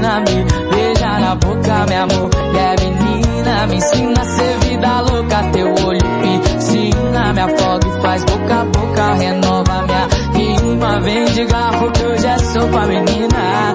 me beija na boca, meu amor. E é menina, me ensina a ser vida louca, teu olho piscina, me afoga e faz boca a boca, renova minha rima, vem de garfo que hoje é sopa menina,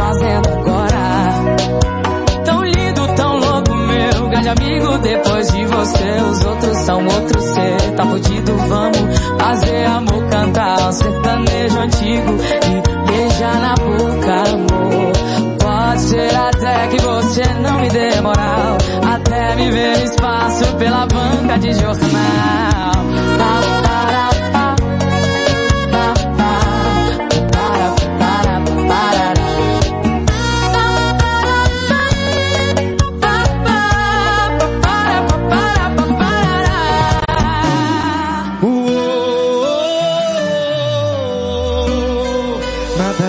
fazendo agora? Tão lindo, tão louco, meu grande amigo. Depois de você, os outros são outros. Cê tá fudido, vamos fazer amor, cantar um sertanejo antigo e beijar na boca, amor. Pode ser até que você não me dê moral, até me ver espaço pela banca de jornal.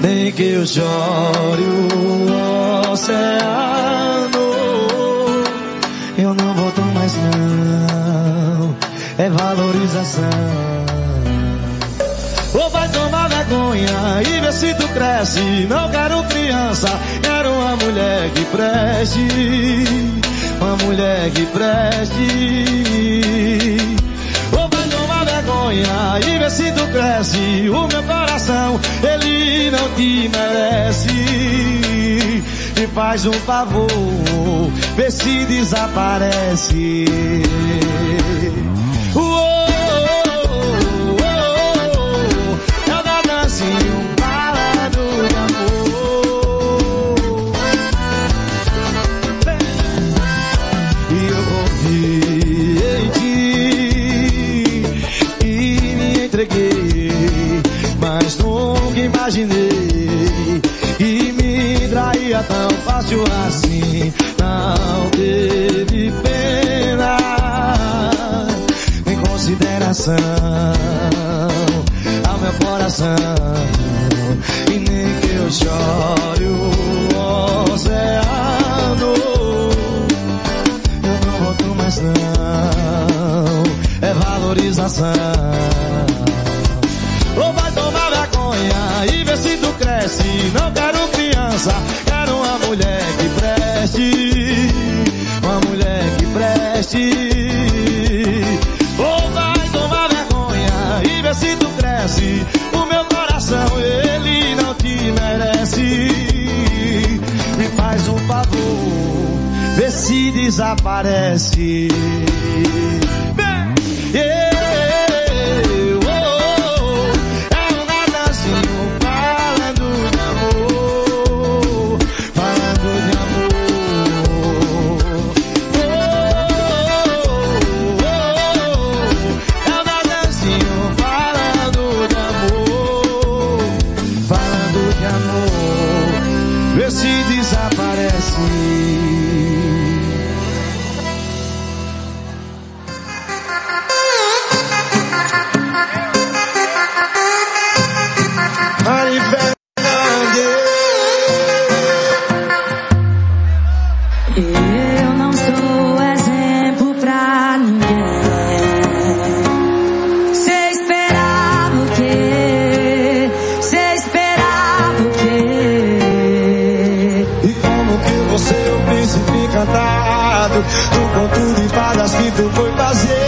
nem que eu chore o oceano, eu não volto mais não, é valorização. Ou vai tomar vergonha e ver se tu cresce, não quero criança, uma mulher que preste, uma mulher que preste. E ver se tu cresce. O meu coração, ele não te merece. Me faz um favor, vê se desaparece. Criança, quero uma mulher que preste. Uma mulher que preste. Ou vai tomar vergonha e vê se tu cresce. O meu coração, ele não te merece. Me faz um favor, vê se desaparece. do conto de fadas que tu foi fazer.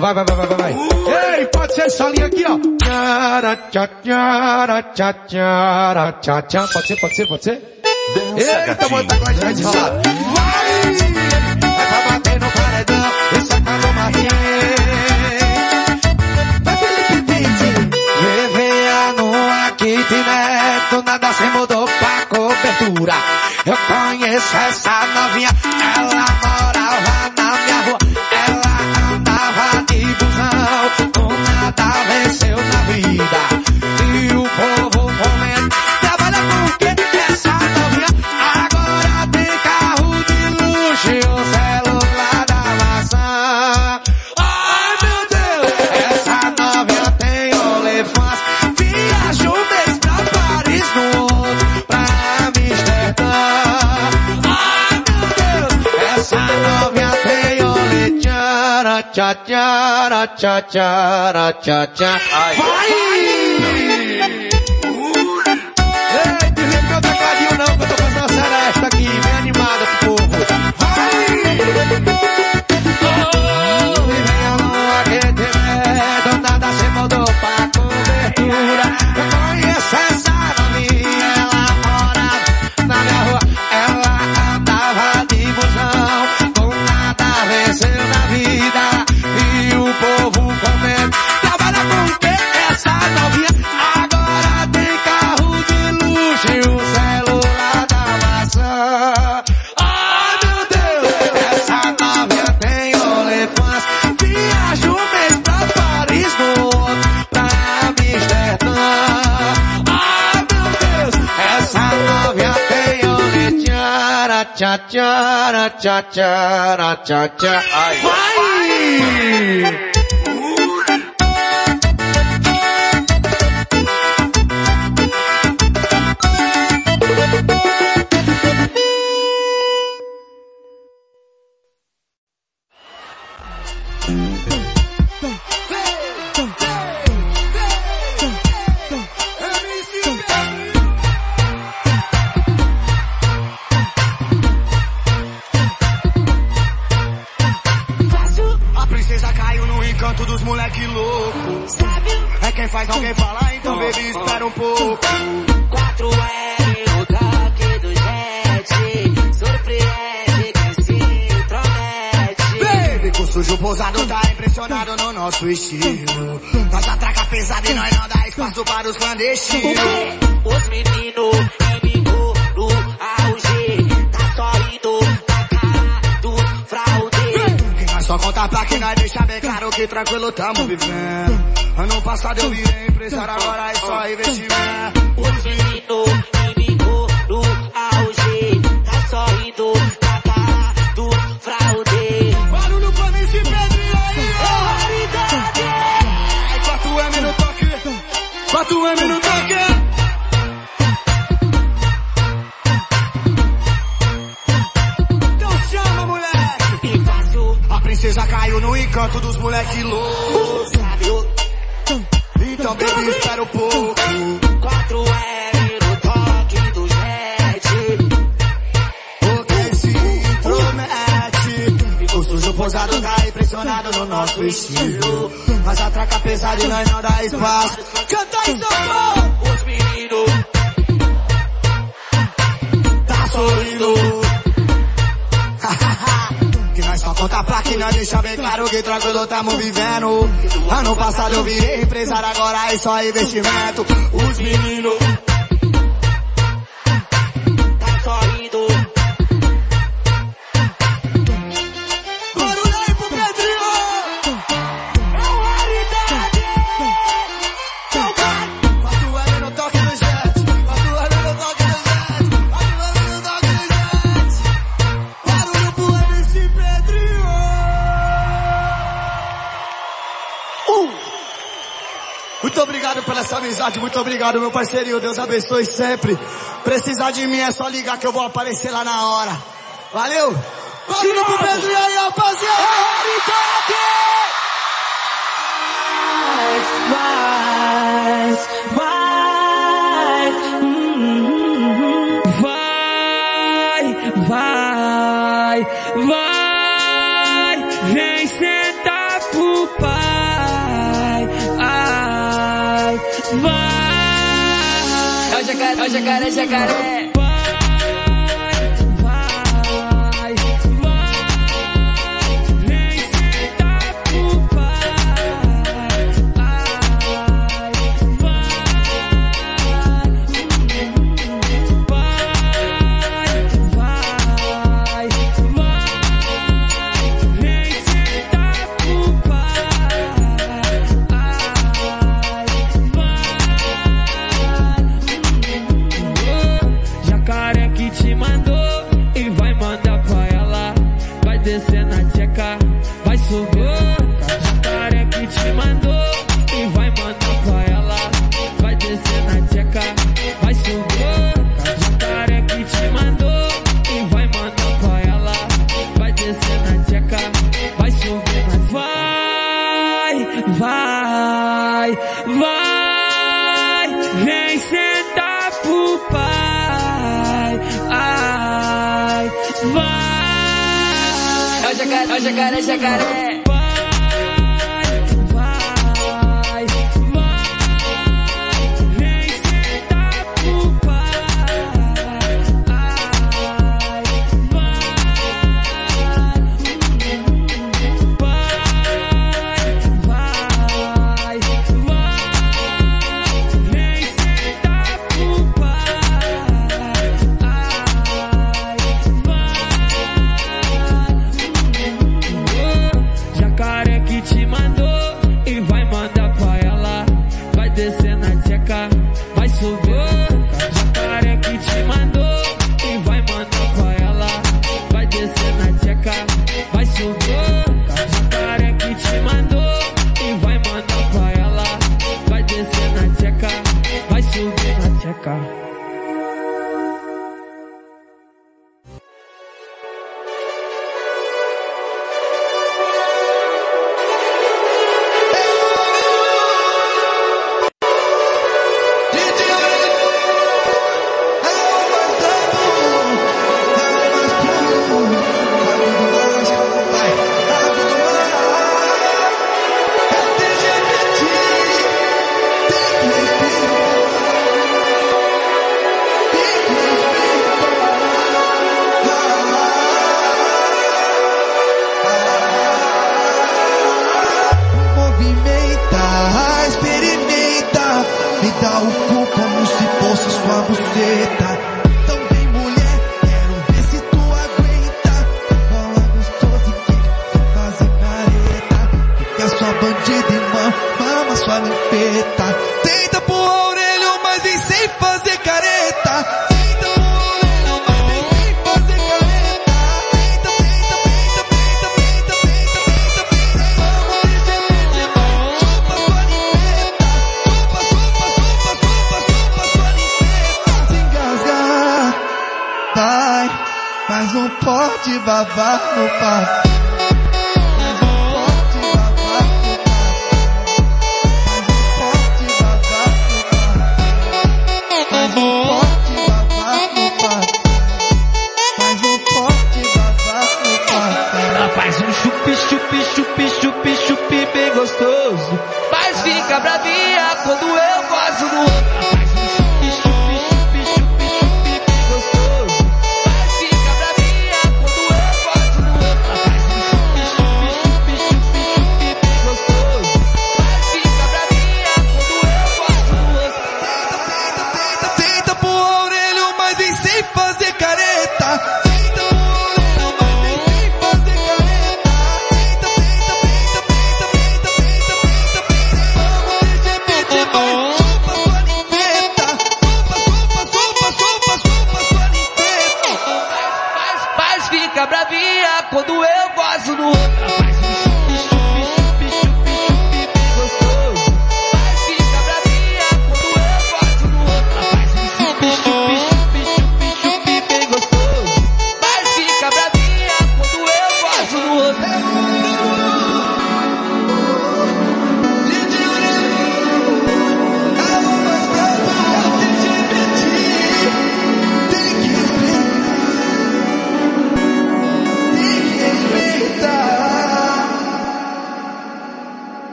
Novo, de vai, vai, vai, vai, vai. Ei, pode ser essa linha aqui, ó. Tchara, tchá, tchara, tchá, tchara, tchá, tchá. Pode ser, pode ser, pode ser? Dança, Eita, bota com a gente? Vai! Vai pra bater no paredão, e sacando uma Vai, Felipe Pitti. Vivia numa kitnet, do nada se mudou pra cobertura. Eu conheço essa novinha, ela morava tchá, tchara, tchá, tchara, tchá, tchá. Vai! Ei, desliga meu tecladinho não, que eu tô fazendo uma seresta aqui, bem animada pro povo. Vai! Oh, e venha no aquecimento, nada se mudou pra cobertura. Eu conheço essa tchá, tchara, tchá, tchara, tchá, tchá. Vai! Nosso estilo. Nós atraca pesado e nós não dá espaço para os clandestinos. Os meninos inimigos do auge. Tá só indo na cara do fraude. Só conta pra que nós deixa bem claro que tranquilo tamo vivendo. Ano passado eu virei empresário, agora é só investimento. Os meninos inimigos do auge. Tá só indo 4M no toque. Então chama, moleque. A princesa caiu no encanto dos moleque loucos. Então baby espera um pouco. 4 L O sujo pousado tá impressionado no nosso estilo. Mas atraca pesado e nós não dá espaço. Canta isso, pô! Os meninos Tá sorrindo. que nós só conta pra que nós deixa bem claro que tranquilo tamo vivendo. Ano passado eu virei empresário, agora é só investimento. Os meninos muito obrigado meu parceirinho, Deus abençoe sempre. Precisar de mim é só ligar que eu vou aparecer lá na hora. Valeu! Barulho pro Pedrinho aí, rapaziada! Chacaré, chacaré. yacaré, yacaré, yacaré. preocupar. Faz um chupi, chupi, chupi, chupi, chupi bem gostoso. Mas fica bravia ah, quando eu gosto do outro. fica bravinha quando eu gosto no outro.